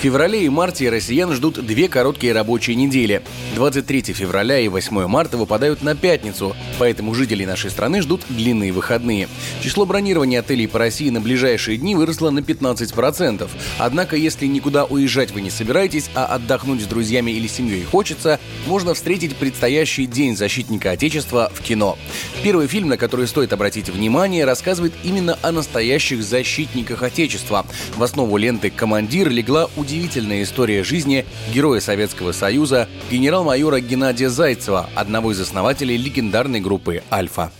Феврале и марте россиян ждут две короткие рабочие недели. 23 февраля и 8 марта выпадают на пятницу, поэтому жителей нашей страны ждут длинные выходные. Число бронирования отелей по России на ближайшие дни выросло на 15%. Однако, если никуда уезжать вы не собираетесь, а отдохнуть с друзьями или семьей хочется, можно встретить предстоящий День защитника Отечества в кино. Первый фильм, на который стоит обратить внимание, рассказывает именно о настоящих защитниках Отечества. В основу ленты «Командир» легла удивительная история жизни героя Советского Союза, генерал-майора Геннадия Зайцева, одного из основателей легендарной группы «Альфа».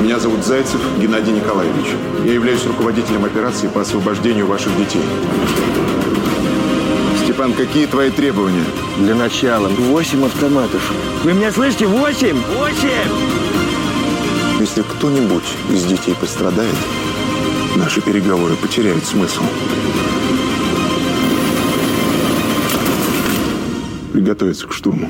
Меня зовут Зайцев Геннадий Николаевич. Я являюсь руководителем операции по освобождению ваших детей. Степан, какие твои требования? Для начала восемь автоматов. Вы меня слышите? Восемь! Восемь! Если кто-нибудь из детей пострадает, наши переговоры потеряют смысл. Приготовиться к штурму.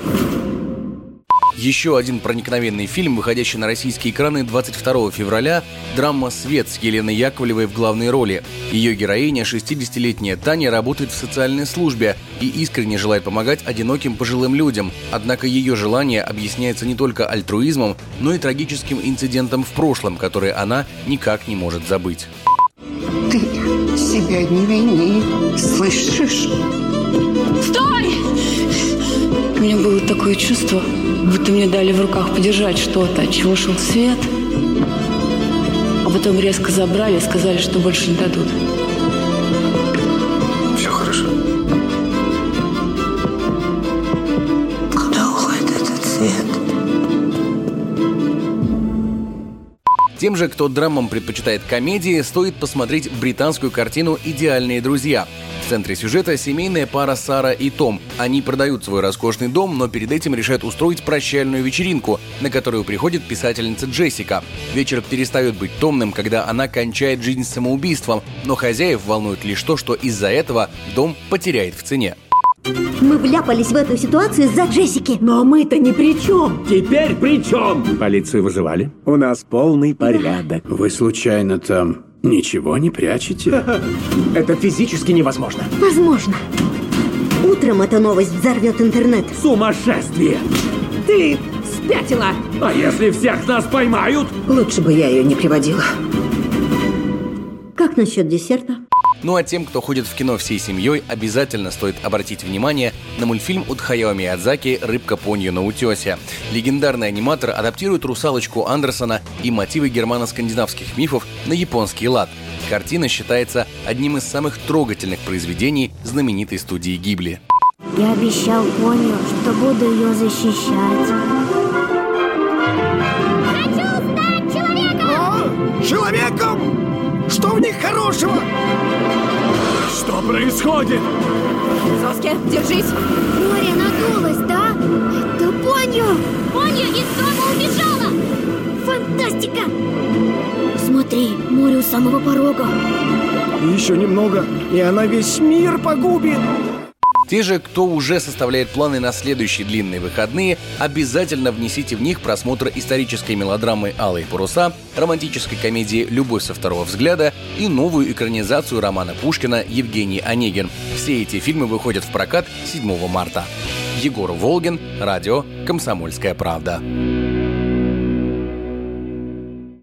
Еще один проникновенный фильм, выходящий на российские экраны 22 февраля, драма «Свет» с Еленой Яковлевой в главной роли. Ее героиня, 60-летняя Таня, работает в социальной службе и искренне желает помогать одиноким пожилым людям. Однако ее желание объясняется не только альтруизмом, но и трагическим инцидентом в прошлом, который она никак не может забыть. Ты себя не вини, слышишь? Стой! У меня было такое чувство, будто мне дали в руках подержать что-то, от чего шел свет. А потом резко забрали и сказали, что больше не дадут. Все хорошо. Куда уходит этот свет? Тем же, кто драмам предпочитает комедии, стоит посмотреть британскую картину «Идеальные друзья». В центре сюжета семейная пара Сара и Том. Они продают свой роскошный дом, но перед этим решают устроить прощальную вечеринку, на которую приходит писательница Джессика. Вечер перестает быть томным, когда она кончает жизнь самоубийством, но хозяев волнует лишь то, что из-за этого дом потеряет в цене. Мы вляпались в эту ситуацию из-за Джессики. Но мы-то ни при чем. Теперь при чем? Полицию вызывали? У нас полный порядок. Вы случайно там ничего не прячете? Это физически невозможно. Возможно. Утром эта новость взорвет интернет. Сумасшествие! Ты спятила. А если всех нас поймают? Лучше бы я ее не приводила. Как насчет десерта? Ну а тем, кто ходит в кино всей семьей, обязательно стоит обратить внимание на мультфильм от Хаяо Миядзаки «Рыбка понью на утесе». Легендарный аниматор адаптирует «Русалочку» Андерсона и мотивы германо-скандинавских мифов на японский лад. Картина считается одним из самых трогательных произведений знаменитой студии Гибли. Я обещал Поню, что буду ее защищать. Человеком? Что в них хорошего? Происходит? Соски, держись! Море надулось, да? Это Поню! Понья из дома убежала! Фантастика! Смотри, море у самого порога. Еще немного, и она весь мир погубит. Те же, кто уже составляет планы на следующие длинные выходные, обязательно внесите в них просмотр исторической мелодрамы «Алые паруса», романтической комедии «Любовь со второго взгляда» и новую экранизацию романа Пушкина «Евгений Онегин». Все эти фильмы выходят в прокат 7 марта. Егор Волгин, радио «Комсомольская правда».